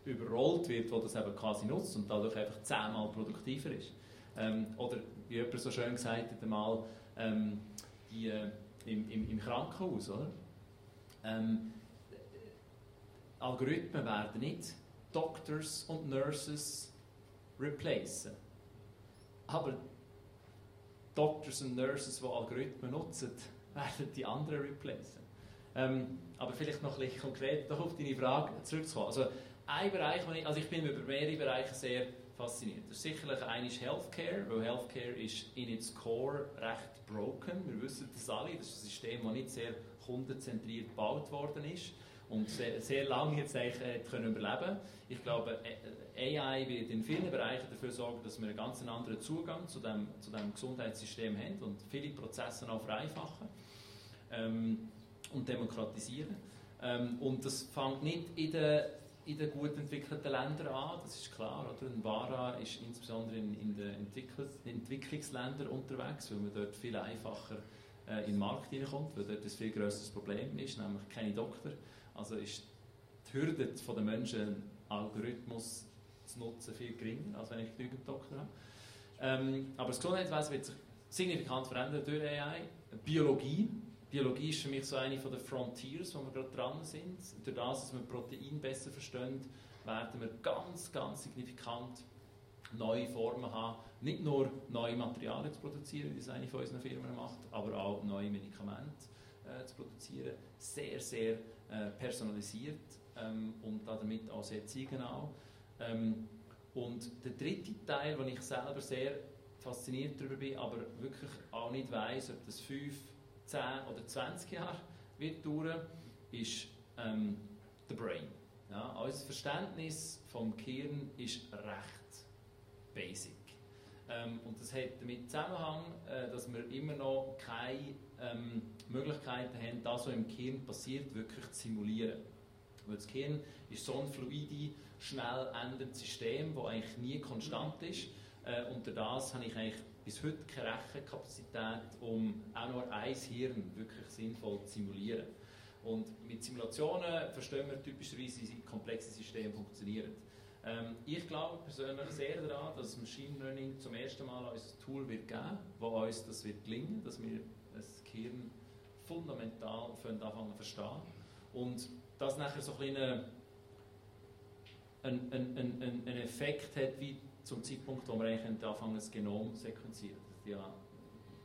überrollt wird, der das eben quasi nutzt und dadurch einfach zehnmal produktiver ist. Ähm, oder wie jemand so schön gesagt hat einmal, ähm, die, äh, im, im, im, Krankenhaus, oder? Ähm, Algorithmen werden nicht Doctors und Nurses replacen. Aber Doctors und Nurses, die Algorithmen nutzen, werden die anderen replacen. Ähm, aber vielleicht noch ein bisschen konkret auf deine Frage zurückzukommen. Also ein Bereich, ich, also ich bin über mehrere Bereiche sehr fasziniert. Das ist sicherlich eines Healthcare, weil Healthcare ist in its Core recht broken. Wir wissen das alle, das ist ein System, das nicht sehr kundenzentriert gebaut worden ist und sehr, sehr lange jetzt eigentlich äh, können überleben Ich glaube, AI wird in vielen Bereichen dafür sorgen, dass wir einen ganz anderen Zugang zu dem, zu dem Gesundheitssystem haben und viele Prozesse auch vereinfachen ähm, und demokratisieren. Ähm, und das fängt nicht in den, in den gut entwickelten Ländern an, das ist klar. Oder? Ein Vara ist insbesondere in, in den Entwicklungsländern unterwegs, weil man dort viel einfacher äh, in den Markt hineinkommt, weil dort ein viel größeres Problem ist, nämlich keine Doktor. Also ist die Hürde der Menschen, einen Algorithmus zu nutzen, viel geringer, als wenn ich genügend Doktor habe. Ähm, aber das Gesundheitswesen wird sich signifikant verändern durch AI. Biologie. Biologie ist für mich so eine der Frontiers, wo wir gerade dran sind. Durch das, dass wir Protein besser verstehen, werden wir ganz, ganz signifikant neue Formen haben, nicht nur neue Materialien zu produzieren, wie es eine von unseren Firmen macht, aber auch neue Medikamente äh, zu produzieren. Sehr, sehr äh, personalisiert ähm, und damit auch sehr zielgenau. Ähm, und der dritte Teil, wo ich selber sehr fasziniert darüber bin, aber wirklich auch nicht weiß, ob das 5, 10 oder 20 Jahre wird dauern, ist ähm, der Brain. Ja, unser Verständnis vom Gehirn ist recht basic. Ähm, und das hat damit Zusammenhang, äh, dass wir immer noch keine ähm, Möglichkeiten haben, das, was im Gehirn passiert, wirklich zu simulieren. Weil das Gehirn ist so ein fluide, schnell änderndes System, das eigentlich nie konstant ist. Äh, unter das habe ich eigentlich bis heute keine Rechenkapazität, um auch nur ein Hirn wirklich sinnvoll zu simulieren. Und mit Simulationen verstehen wir typischerweise, wie komplexe Systeme funktionieren. Ähm, ich glaube persönlich sehr daran, dass Machine Learning zum ersten Mal ein Tool wird geben das uns das wird dass wir das Gehirn fundamental anfangen zu verstehen. Und das nachher so ein einen, einen, einen, Effekt hat, wie zum Zeitpunkt, wo wir eigentlich anfangen, das Genom zu sequenzieren. Das ja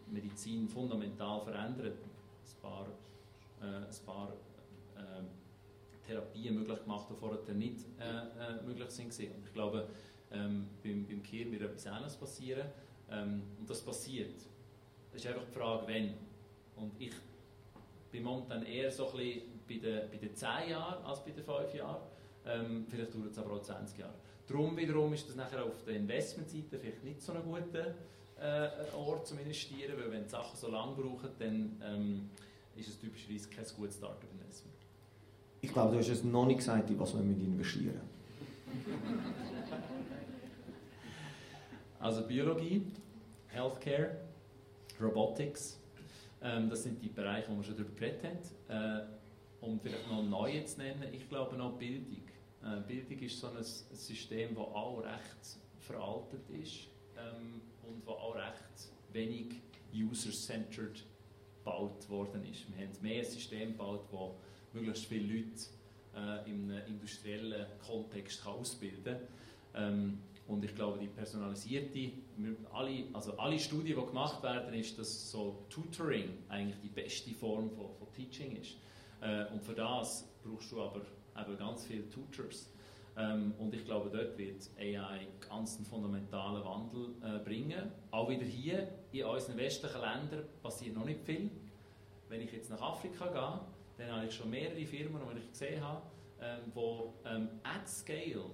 Medizin fundamental verändert. Ein paar, äh, ein paar äh, Therapien möglich gemacht, die vorher nicht äh, äh, möglich sind. Und ich glaube, ähm, beim, beim Kirn wird etwas Ähnliches passieren. Ähm, und das passiert. Das ist einfach die Frage, wenn. Und ich bin momentan eher so ein bisschen bei den, bei den 10 Jahren als bei den 5 Jahren. Ähm, vielleicht dauert es aber auch 20 Jahre. Darum wiederum ist das nachher auf der Investmentseite vielleicht nicht so ein guter äh, Ort zum Investieren, weil wenn die Sachen so lange brauchen, dann ähm, ist es typischerweise kein gutes Startup-Investment. Ich glaube, du hast es noch nicht gesagt, in was wir mit investieren. Also Biologie, Healthcare, Robotics, ähm, das sind die Bereiche, wo wir schon darüber geredet haben. Äh, um vielleicht noch neue zu nennen, ich glaube noch Bildung. Äh, Bildung ist so ein, System, das auch recht veraltet ist ähm, und das auch recht wenig user-centered gebaut worden ist. Wir haben mehr ein System gebaut, das möglichst viele Leute äh, in einem industriellen Kontext kann ausbilden kann. Ähm, und ich glaube, die personalisierte, alle, also alle Studien, die gemacht werden, ist, dass so Tutoring eigentlich die beste Form von, von Teaching ist. Äh, und für das brauchst du aber eben ganz viele Tutors. Ähm, und ich glaube, dort wird AI ganz einen fundamentalen Wandel äh, bringen. Auch wieder hier in unseren westlichen Ländern passiert noch nicht viel. Wenn ich jetzt nach Afrika gehe, dann habe ich schon mehrere Firmen, die ich gesehen habe, ähm, die ähm, at scale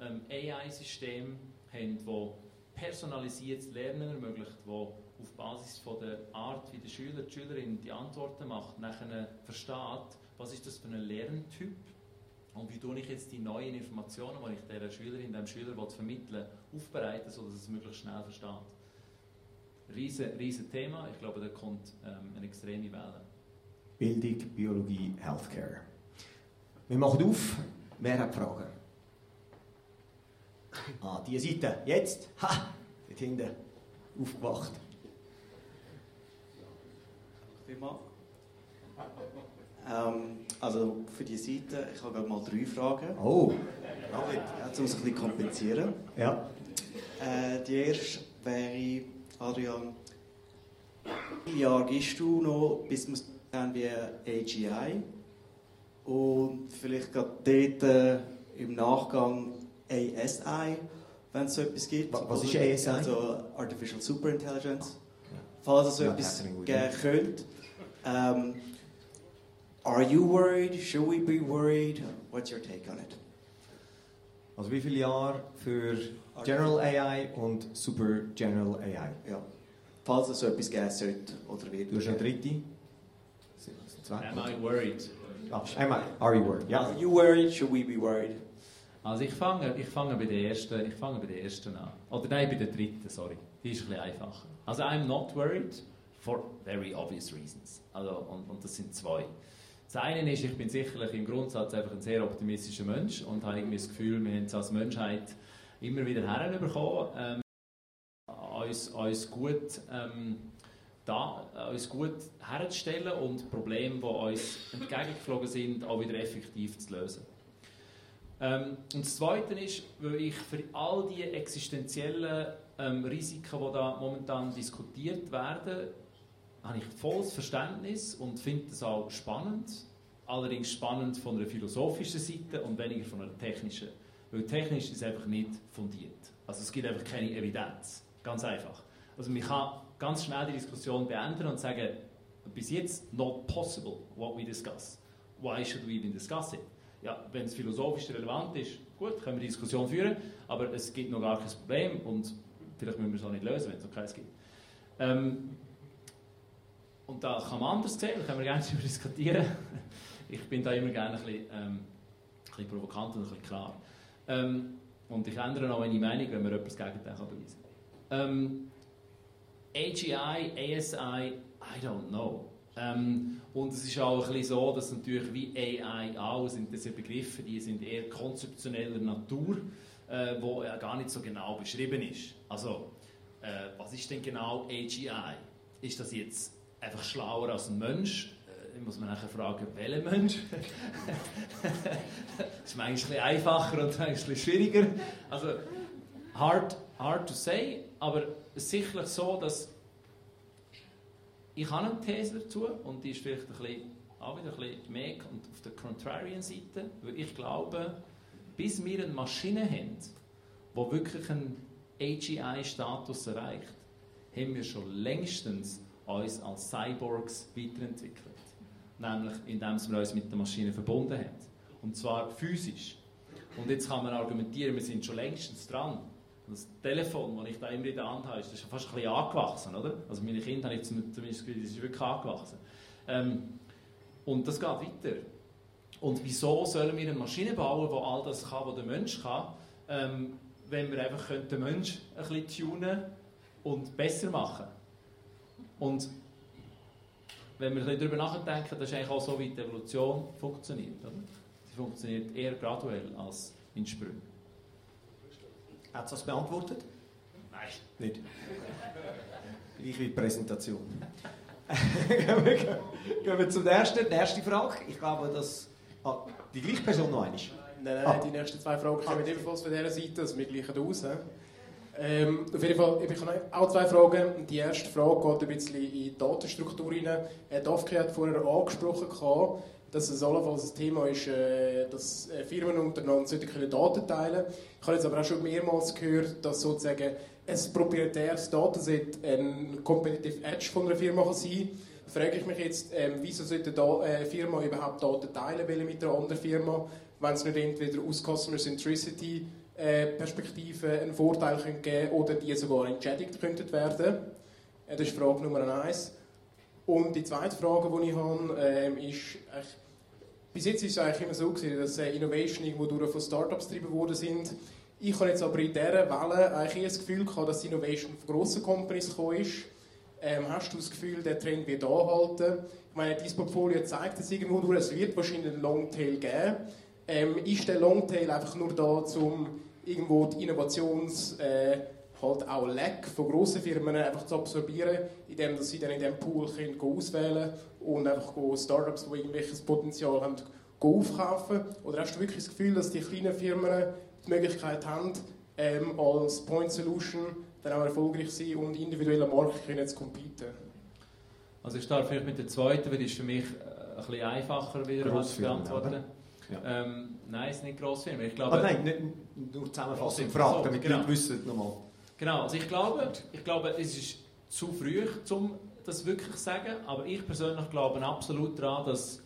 ähm, AI-Systeme haben, die personalisiertes Lernen ermöglicht, die auf Basis von der Art, wie der Schüler, die Schülerin die Antworten macht, nachher versteht, was ist das für ein Lerntyp und wie tue ich jetzt die neuen Informationen, die ich dieser Schülerin, dem Schüler vermitteln will, aufbereiten, sodass es möglichst schnell versteht. riesen, riesen Thema. Ich glaube, da kommt ähm, eine extreme Welle. Bildung, Biologie, Healthcare. Wir machen auf. Wer hat Fragen? Ah, die Seite. Jetzt. Ha! Dort hinten. Aufgewacht. Ähm, also für die Seite, ich habe gerade mal drei Fragen. Oh. Ja, um es ein bisschen kompensieren. Ja. Äh, die erste wäre, Adrian, wie Jahre gehst du noch, bis wir dann wie AGI? Und vielleicht gerade dort äh, im Nachgang ASI, wenn es so etwas gibt. Was ist ASI? Also Artificial Superintelligence. Falls es so etwas geben könnte. Um, are you worried? Should we be worried? What's your take on it? Also wie viele Jahre für General AI und Super General AI? Ja. Falls es so etwas geben sollte oder wird. Du hast eine dritte? Zwei? Am I worried? Ah, einmal. Are you worried? Ja. Are you worried? Should we be worried? Also ich fange, ich fange bei der ersten, ich fange bei der ersten an. Oder nein, bei der dritten, sorry. Die ist ein bisschen einfacher. Also I'm not worried for very obvious reasons. Also, und, und das sind zwei. Das eine ist, ich bin sicherlich im Grundsatz einfach ein sehr optimistischer Mensch und habe irgendwie das Gefühl, wir haben es als Menschheit immer wieder herbekommen, ähm, uns, uns gut ähm, da, uns gut herzustellen und Probleme, die uns entgegengeflogen sind, auch wieder effektiv zu lösen. Ähm, und das Zweite ist, weil ich für all die existenziellen ähm, Risiken, die da momentan diskutiert werden, habe ich volles Verständnis und finde das auch spannend. Allerdings spannend von einer philosophischen Seite und weniger von einer technischen. Weil technisch ist es einfach nicht fundiert. Also es gibt einfach keine Evidenz. Ganz einfach. Also man kann ganz schnell die Diskussion beenden und sagen, bis jetzt not possible what we discuss. Why should we even discuss it? Ja, wenn es philosophisch relevant ist, gut, können wir die Diskussion führen, aber es gibt noch gar kein Problem und vielleicht müssen wir es auch nicht lösen, wenn es noch keins gibt. Ähm, und da kann man anders sehen, da können wir gerne darüber diskutieren. Ich bin da immer gerne ein bisschen, ähm, ein bisschen provokant und ein bisschen klar. Ähm, und ich ändere auch meine Meinung, wenn mir jemand das Gegenteil beweisen kann. Ähm, AGI, ASI, I don't know. Ähm, und es ist auch ein bisschen so, dass natürlich wie AI auch sind diese Begriffe, die sind eher konzeptioneller Natur, äh, wo ja gar nicht so genau beschrieben ist. Also, äh, was ist denn genau AGI? Ist das jetzt einfach schlauer als ein Mensch? Äh, muss man nachher fragen, welcher Mensch? das ist manchmal ein bisschen einfacher und manchmal ein bisschen schwieriger. Also, hard, hard to say, aber sicherlich so, dass ich habe eine These dazu und die ist vielleicht ein bisschen, auch wieder ein bisschen mehr auf der contrarian Seite, weil ich glaube, bis wir eine Maschine haben, die wirklich einen AGI-Status erreicht, haben wir schon längstens uns als Cyborgs weiterentwickelt. Nämlich, indem wir uns mit der Maschine verbunden haben. Und zwar physisch. Und jetzt kann man argumentieren, wir sind schon längstens dran. Das Telefon, das ich da immer in der Hand habe, ist fast ein bisschen angewachsen, oder? Also meine Kinder haben zumindest das ist wirklich angewachsen. Ähm, und das geht weiter. Und wieso sollen wir eine Maschine bauen, die all das kann, was der Mensch kann, ähm, wenn wir einfach den Mensch ein bisschen tunen und besser machen Und wenn wir darüber nachdenken, das ist eigentlich auch so, wie die Evolution funktioniert. Oder? Sie funktioniert eher graduell als in Sprüngen. Hat es das beantwortet? Nein. Nicht. Gleich wie die Präsentation. gehen, wir, zur ersten, die erste Frage. Ich glaube, dass... Ah, die gleiche Person noch einmal. Nein, nein, Ah. die nächsten zwei Fragen kommen ebenfalls von dieser Seite, also wir gleichen aus. Ähm, auf jeden Fall, ich habe auch zwei Fragen. Die erste Frage geht ein bisschen in die Datenstruktur rein. Herr Dafke hat vorher angesprochen, gehabt, dass es allenfalls ein Thema ist, äh, dass äh, Firmen untereinander sollten können Daten teilen Ich habe jetzt aber auch schon mehrmals gehört, dass sozusagen ein proprietäres Datenset ein Competitive Edge von einer Firma kann sein frage ich mich jetzt, ähm, wieso sollte eine Firma überhaupt Daten teilen wollen mit einer anderen Firma, wenn es nicht entweder aus Customer Centricity äh, Perspektive einen Vorteil könnte geben oder die sogar entschädigt könnten werden. Äh, das ist Frage Nummer eins. Und die zweite Frage, die ich habe, ähm, ist, bis jetzt ist es eigentlich immer so gewesen, dass äh, Innovation irgendwo durch von Startups getrieben worden sind. Ich habe jetzt aber in dieser Welle eigentlich das Gefühl gehabt, dass Innovation von grossen Companies gekommen ist. Ähm, hast du das Gefühl, der Trend wird anhalten? Ich meine, dein Portfolio zeigt es irgendwo nur, es wird wahrscheinlich einen Longtail geben. Ähm, ist der Longtail einfach nur da, um irgendwo die Innovations... Äh, halt auch Lack von grossen Firmen einfach zu absorbieren, indem sie dann in diesem Pool können auswählen und einfach Startups, die irgendwelches Potenzial haben, aufkaufen? Oder hast du wirklich das Gefühl, dass die kleinen Firmen die Möglichkeit haben, ähm, als Point Solution dann auch erfolgreich sein und individuell am Markt können zu competen? Also ich starte vielleicht mit der zweiten, weil die ist für mich äh, ein bisschen einfacher wieder zu beantworten. Ja. Ähm, nein, es ist nicht Grossfirmen. Ich glaube, ah, nein, nicht, nur zusammenfassend gefragt, damit genau. die Leute wissen nochmal. Genau, also ich glaube, ich glaube, es ist zu früh, um das wirklich zu sagen, aber ich persönlich glaube absolut daran, dass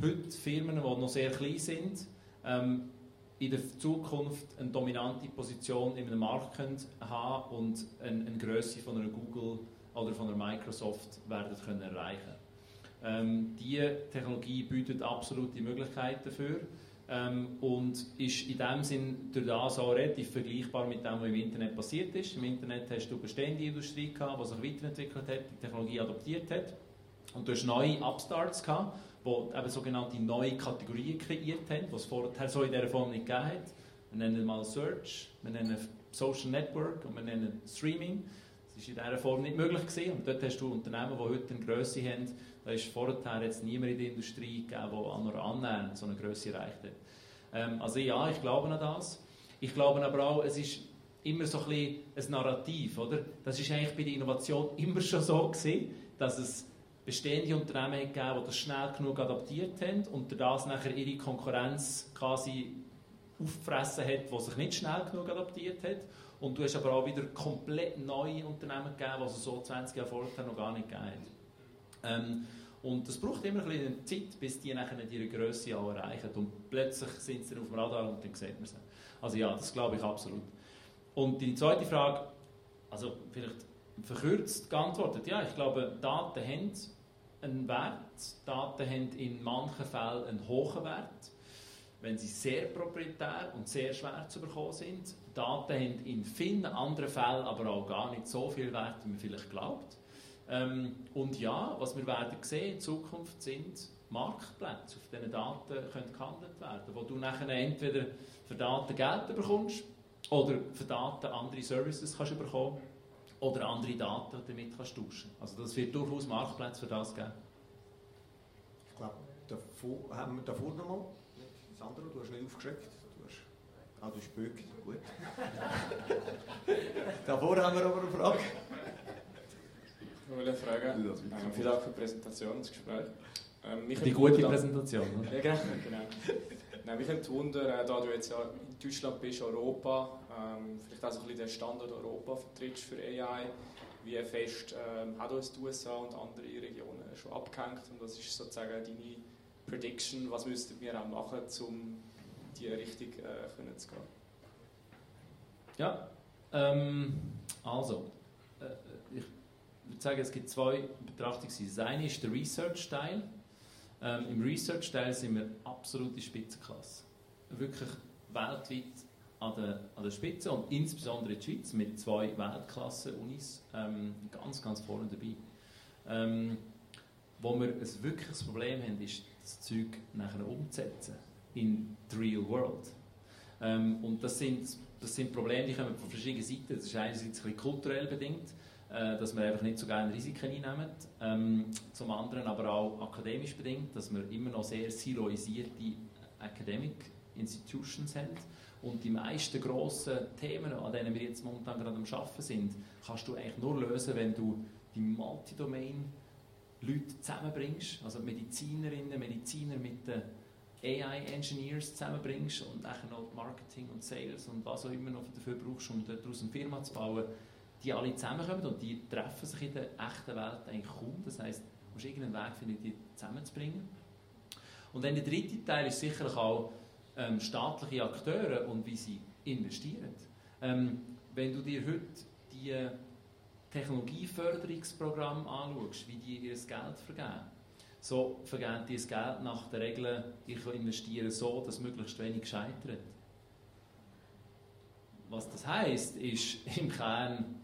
heute Firmen, die noch sehr klein sind, ähm, in der Zukunft eine dominante Position in einem Markt können haben und eine, eine Größe von einer Google oder von einer Microsoft werden können erreichen. Ähm, diese Technologie bietet absolut die Möglichkeit dafür ähm, und ist in dem Sinn durch das auch relativ vergleichbar mit dem, was im Internet passiert ist. Im Internet hast du bestehende Industrie gehabt, die sich weiterentwickelt hat, die Technologie adoptiert hat und du hast neue Upstarts gehabt, die eben sogenannte neue Kategorien kreiert haben, die es vorher so in dieser Form nicht gegeben hat. Wir nennen mal Search, wir nennen Social Network und wir nennen Streaming. Das war in dieser Form nicht möglich gewesen. und dort hast du Unternehmen, die heute eine Größe haben, da ist vorher jetzt niemand in der Industrie gegeben, der an oder annähernd so eine Größe erreicht hat. Ähm, also ja, ich glaube an das. Ich glaube aber auch, es ist immer so ein, bisschen ein Narrativ, oder? Das ist eigentlich bei der Innovation immer schon so gewesen, dass es bestehende Unternehmen gegeben, die das schnell genug adaptiert haben und das nachher ihre Konkurrenz quasi auffressen hat, die sich nicht schnell genug adaptiert hat. Und du hast aber auch wieder komplett neue Unternehmen gegeben, die es so 20 Jahre vorher noch gar nicht gegeben hat. Ähm, und das braucht immer ein bisschen Zeit, bis die nachher ihre Größe erreichen. Und plötzlich sind sie auf dem Radar und dann sieht man sie. Also ja, das glaube ich absolut. Und die zweite Frage, also vielleicht verkürzt geantwortet, ja, ich glaube, Daten haben einen Wert. Daten haben in manchen Fällen einen hohen Wert, wenn sie sehr proprietär und sehr schwer zu bekommen sind. Daten haben in vielen anderen Fällen aber auch gar nicht so viel Wert, wie man vielleicht glaubt. Ähm, und ja, was wir werden sehen in Zukunft sind Marktplätze, auf denen Daten können gehandelt werden wo du nachher entweder für Daten Geld bekommst oder für Daten andere Services kannst bekommen oder andere Daten damit kannst tauschen. Also das wird durchaus Marktplätze für das geben. Ich glaube, davor, haben wir davor noch mal, Sandro, du hast nicht aufgeschreckt. Du hast, ah, du spückt, gut. davor haben wir aber eine Frage. Ich wollte fragen, ähm, vielen Dank für die Präsentation, das Gespräch. Ähm, die gute wundern, Präsentation, oder? Ja, genau. genau. Nein, mich nimmt Wunder, äh, da du jetzt ja in Deutschland bist, Europa, ähm, vielleicht auch so ein bisschen den Standort Europa vertrittst für AI, wie fest ähm, hat uns die USA und andere Regionen schon abgehängt und was ist sozusagen deine Prediction, was müssten wir auch machen, um die Richtung äh, können zu gehen? Ja, ähm, also, äh, ich würde es gibt zwei Betrachtungsweisen. Das eine ist der Research-Teil. Ähm, Im Research-Teil sind wir absolute Spitzenklasse. Wirklich weltweit an der, an der Spitze und insbesondere in der Schweiz mit zwei Weltklasse-Unis ähm, ganz, ganz vorne dabei. Ähm, wo wir ein wirkliches Problem haben, ist, das Zeug nachher umzusetzen in the real world. Ähm, und das sind, das sind Probleme, die kommen von verschiedenen Seiten. Das ist einerseits ein kulturell bedingt, äh, dass wir einfach nicht so gerne Risiken einnehmen. Ähm, zum anderen aber auch akademisch bedingt, dass wir immer noch sehr siloisierte Academic Institutions haben. Und die meisten grossen Themen, an denen wir jetzt momentan gerade am Arbeiten sind, kannst du eigentlich nur lösen, wenn du die Multidomain Leute zusammenbringst, also Medizinerinnen, Mediziner mit den AI-Engineers zusammenbringst und auch noch Marketing und Sales und was auch immer noch dafür brauchst, um daraus eine Firma zu bauen, die alle zusammenkommen und die treffen sich in der echten Welt eigentlich kaum. Das heisst, du musst irgendeinen Weg finden, die zusammenzubringen. Und dann der dritte Teil ist sicherlich auch ähm, staatliche Akteure und wie sie investieren. Ähm, wenn du dir heute die Technologieförderungsprogramme anschaust, wie die ihr Geld vergeben, so vergeben die das Geld nach der Regel, ich investiere so, dass möglichst wenig scheitert. Was das heißt, ist im Kern,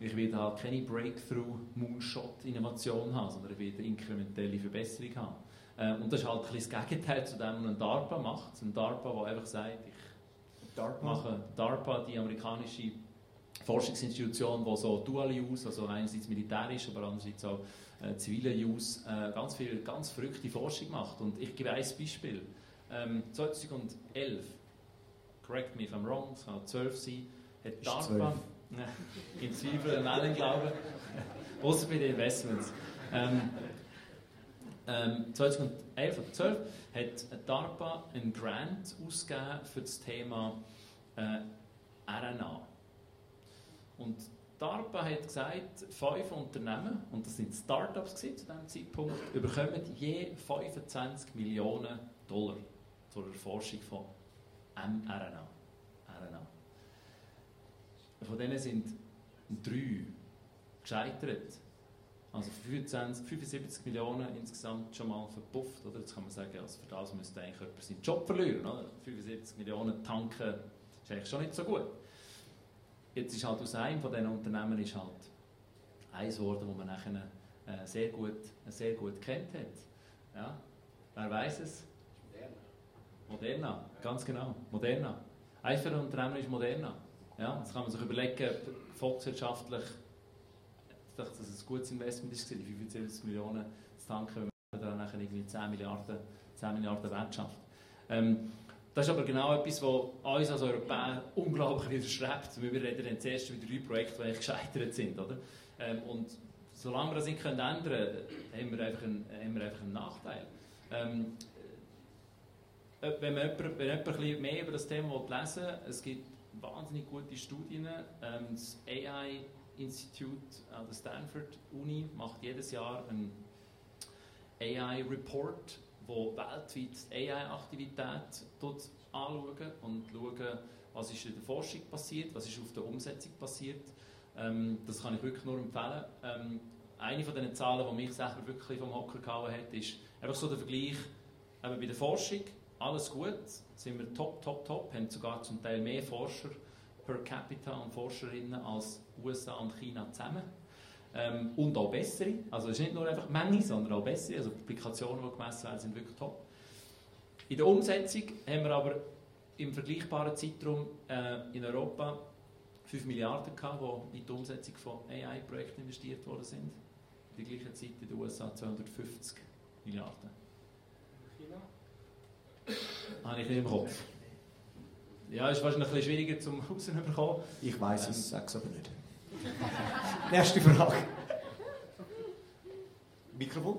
ich werde halt keine Breakthrough-Moonshot-Innovation haben, sondern ich werde inkrementelle Verbesserung haben. Ähm, und das ist halt ein das Gegenteil zu dem, was ein DARPA macht. Ein DARPA, der einfach sagt, ich DARPA. mache DARPA, die amerikanische Forschungsinstitution, die so Dual Use, also einerseits militärisch, aber andererseits auch äh, zivile Use, äh, ganz viel, ganz verrückte Forschung macht. Und ich gebe ein Beispiel. Ähm, 2011, correct me if I'm wrong, es kann 12 sein, hat DARPA... 12 in Zwiebel, in allen Glauben, außer bei den Investments. Ähm, ähm, 2011 oder 12 hat DARPA einen Grant ausgegeben für das Thema äh, RNA. Und DARPA hat gesagt, fünf Unternehmen, und das sind Startups zu diesem Zeitpunkt, bekommen je 25 Millionen Dollar zur Erforschung von mRNA. Von denen sind drei gescheitert. Also 25, 75 Millionen insgesamt schon mal verpufft. Oder? Jetzt kann man sagen, also für das müsste eigentlich jemand seinen Job verlieren. Oder? 75 Millionen tanken ist eigentlich schon nicht so gut. Jetzt ist halt aus einem von diesen Unternehmen ist halt eins geworden, das man nachher äh, sehr, gut, sehr gut kennt hat. Ja? Wer weiß es? Moderna, ganz genau. Moderna. Eines den Unternehmen ist Moderna. Ja, jetzt kann man sich überlegen, volkswirtschaftlich, dass das ein gutes Investment ist, die 75 Millionen zu tanken, wenn man dann nachher irgendwie 10 Milliarden, 10 Milliarden Wert. Ähm, das ist aber genau etwas, was uns als Europäer unglaublich widerstrebt. Wir reden dann zuerst über drei Projekte, die gescheitert sind. Oder? Ähm, und solange wir das nicht können ändern können, haben wir einfach einen, haben wir einfach einen Nachteil. Ähm, äh, wenn man jemand, wenn jemand ein bisschen mehr über das Thema lesen will, es gibt wahnsinnig gute Studien. Ähm, das AI Institute an der Stanford Uni macht jedes Jahr einen AI Report, wo weltweit AI-Aktivität anschauen und schauen, was ist in der Forschung passiert, was ist auf der Umsetzung passiert. Ähm, das kann ich wirklich nur empfehlen. Ähm, eine von den Zahlen, die mich selber wirklich vom Hocker gehauen hat, ist einfach so der Vergleich eben bei der Forschung. Alles gut, sind wir top, top, top, haben sogar zum Teil mehr Forscher per capita und Forscherinnen als USA und China zusammen. Ähm, und auch bessere. Also es ist nicht nur einfach Menge, sondern auch bessere. Also Publikationen, die gemessen werden, sind wirklich top. In der Umsetzung haben wir aber im vergleichbaren Zeitraum äh, in Europa 5 Milliarden gehabt, die in die Umsetzung von AI-Projekten investiert worden sind. In der gleichen Zeit in den USA 250 Milliarden. Habe ich nicht im Kopf. Ja, ist wahrscheinlich ein bisschen schwieriger zum rauszubekommen. Ich weiß Ähm. es, sag's aber nicht. Nächste Frage. Mikrofon?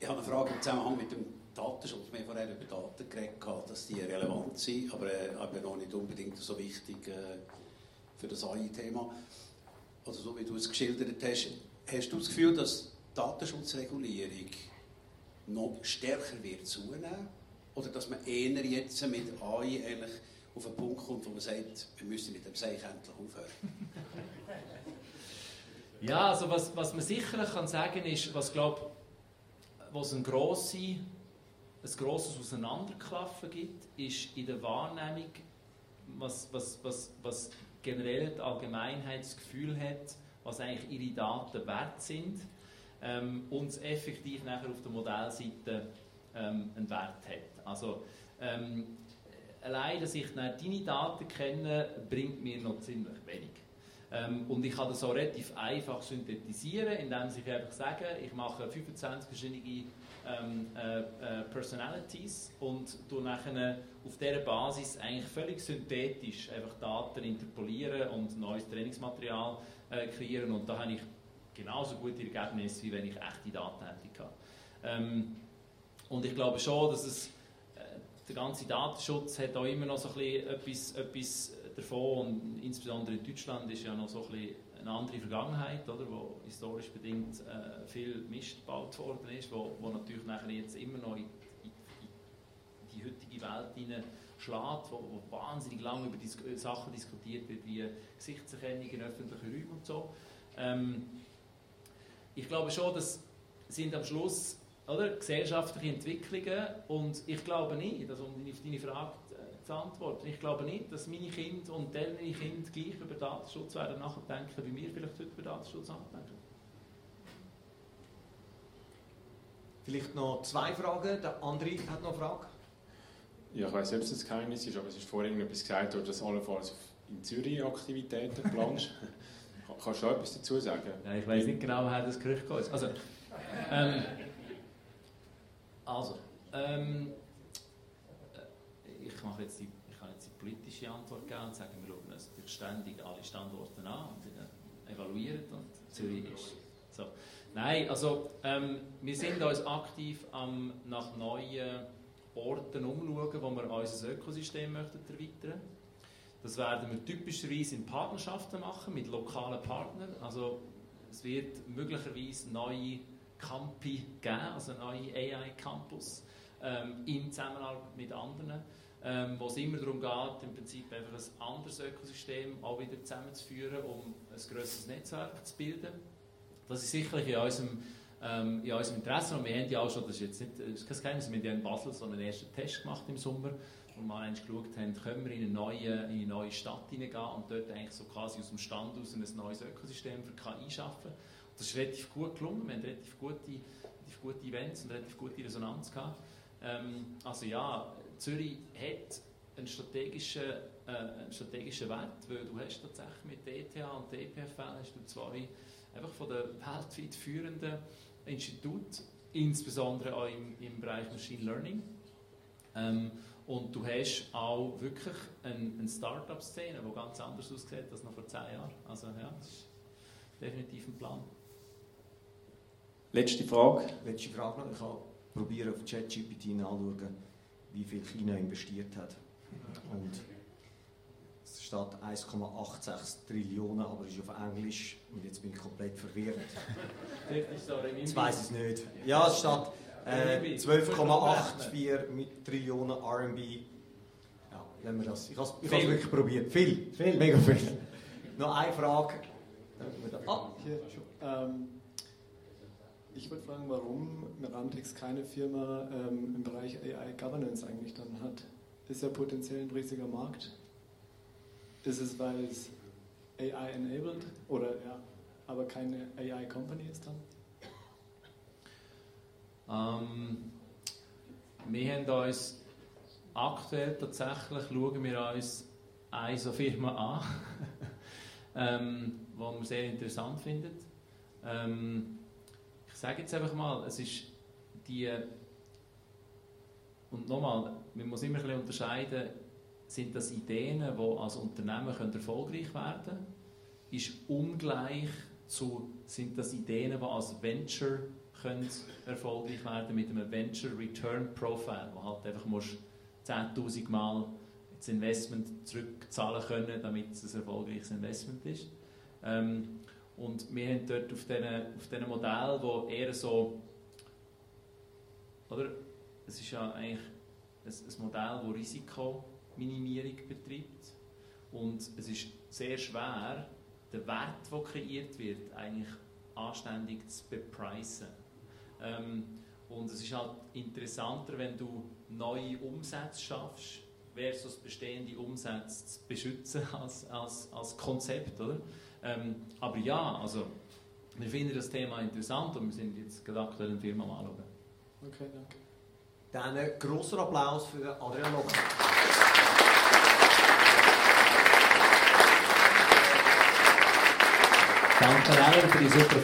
Ich habe eine Frage im Zusammenhang mit dem Datenschutz. Wir haben vorher über Daten geredet, dass die relevant sind, aber äh, eben noch nicht unbedingt so wichtig äh, für das AI-Thema. Also so wie du es geschildert hast, hast du das Gefühl, dass die Datenschutzregulierung noch stärker wird zunehmen? Oder dass man eher jetzt mit AI eigentlich auf einen Punkt kommt, wo man sagt, wir müssen mit dem Seich endlich aufhören? Ja, also was, was man sicherlich kann sagen ist, was glaub, was ein, grosse, grosses Auseinanderklaffen gibt, ist in der Wahrnehmung, was, was, was, was generell die Allgemeinheit das Gefühl hat, was eigentlich ihre Daten wert sind ähm, und es effektiv nachher auf der Modellseite ähm, einen Wert hat. Also ähm, allein, dass ich deine Daten kenne, bringt mir noch ziemlich wenig. Ähm, und ich kann das auch relativ einfach synthetisieren, indem ich einfach sage, ich mache 25 verschiedene ähm, äh, äh, Personalities und tue nachher auf dieser Basis eigentlich völlig synthetisch einfach Daten interpolieren und neues Trainingsmaterial äh, kreieren und da habe ich genauso gute Ergebnisse, wie wenn ich echte Daten hätte. Ähm, und ich glaube schon, dass es äh, der ganze Datenschutz hat auch immer noch so ein bisschen etwas, etwas davon und insbesondere in Deutschland ist ja noch so ein bisschen eine andere Vergangenheit, oder, wo historisch bedingt äh, viel Mist gebaut worden ist, wo, wo natürlich nachher jetzt immer noch in, in, in die heutige Welt hinein schlägt, wo, wo wahnsinnig lange über Dis Sachen diskutiert wird, wie Gesichtserkennung in öffentlichen Räumen und so. Ähm, ich glaube schon, dass sind am Schluss oder, gesellschaftliche Entwicklungen und ich glaube nicht, also um auf deine Frage zu antworten, ich glaube nicht, dass meine Kinder und deren Kinder gleich über Datenschutz werden nachdenken, wie wir vielleicht heute über Datenschutz nachdenken. Vielleicht noch zwei Fragen. Der andere hat noch eine Frage. Ja, ich weiß nicht, ob es ein Geheimnis ist, aber es ist vorhin etwas gesagt worden, dass allenfalls in Zürich Aktivitäten planst. Kannst du etwas dazu sagen? Ja, ich weiß nicht genau, woher das Gerücht kommt. Also, ähm, also ähm, ich, mache jetzt die, ich kann jetzt die politische Antwort geben und sagen, wir schauen uns ständig alle Standorte an und evaluieren und Zürich ist so. Nein, also ähm, wir sind uns aktiv am, nach neuen Orten umschauen, wo wir unser Ökosystem möchten erweitern Das werden wir typischerweise in Partnerschaften machen mit lokalen Partnern. Also es wird möglicherweise neue Campi geben, also neue AI-Campus ähm, in Zusammenarbeit mit anderen, ähm, wo es immer darum geht, im Prinzip einfach ein anderes Ökosystem auch wieder zusammenzuführen, um ein größeres Netzwerk zu bilden. Das ist sicherlich in unserem, ähm, in unserem Interesse. Und wir haben ja auch schon, das ist jetzt nicht das ist kein Geheimnis, wir haben ja in Basel so einen ersten Test gemacht im Sommer, wir mal geschaut haben, können wir in eine neue, in eine neue Stadt hineingehen und dort eigentlich so quasi aus dem Stand aus ein neues Ökosystem für KI schaffen. Und das ist relativ gut gelungen. Wir haben relativ gute, relativ gute Events und relativ gute Resonanz gehabt. Ähm, also ja, Zürich hat einen strategischen, äh, einen strategischen Wert, weil du hast tatsächlich mit ETH und der EPFL hast du zwei einfach von den weltweit führenden Instituten, insbesondere auch im, im Bereich Machine Learning. Ähm, und du hast auch wirklich eine, eine Start-up-Szene, die ganz anders aussieht als noch vor zehn Jahren. Also ja, das ist definitiv ein Plan. Letzte Frage. Letzte Frage noch. Ich kann probieren auf ChatGPT nachschauen, wie viel China investiert hat. Und es steht 1,86 Trillionen, aber es ist auf Englisch und jetzt bin ich komplett verwirrt. Jetzt weiß ich es nicht. Ja, es steht äh, 12,84 Trillionen RMB. Ja, wenn wir das. Ich habe es wirklich probiert. Viel, viel, mega viel. Noch eine Frage. Ah, hier. Ähm, ich würde fragen, warum Merantix keine Firma ähm, im Bereich AI Governance eigentlich dann hat. Ist ja potenziell ein riesiger Markt. Ist es, weil es AI enabled oder ja, aber keine AI Company ist dann? Ähm, wir haben uns aktuell tatsächlich schauen wir uns eine so Firma an, ähm, die wir sehr interessant finden. Ähm, ich sage jetzt einfach mal, es ist die und nochmal, man muss immer ein bisschen unterscheiden, sind das Ideen, die als Unternehmen erfolgreich werden können, ist ungleich zu, sind das Ideen, die als Venture können erfolgreich werden mit einem Venture Return Profile, wo halt einfach musst 10.000 Mal das Investment zurückzahlen können, damit es ein erfolgreiches Investment ist. Ähm, und wir haben dort auf diesen, auf diesen Modell, wo eher so, oder, es ist ja eigentlich ein, ein Modell, das Risikominimierung betreibt und es ist sehr schwer, den Wert, der kreiert wird, eigentlich anständig zu bepreisen. Ähm, und es ist halt interessanter, wenn du neue Umsätze schaffst, versus bestehende Umsätze zu beschützen als, als, als Konzept. Oder? Ähm, aber ja, also wir finden das Thema interessant und wir sind jetzt gerade aktuell in der Firma mal anschauen. Okay, danke. Dann ein grosser Applaus für Adrian Locker. Danke allen für die super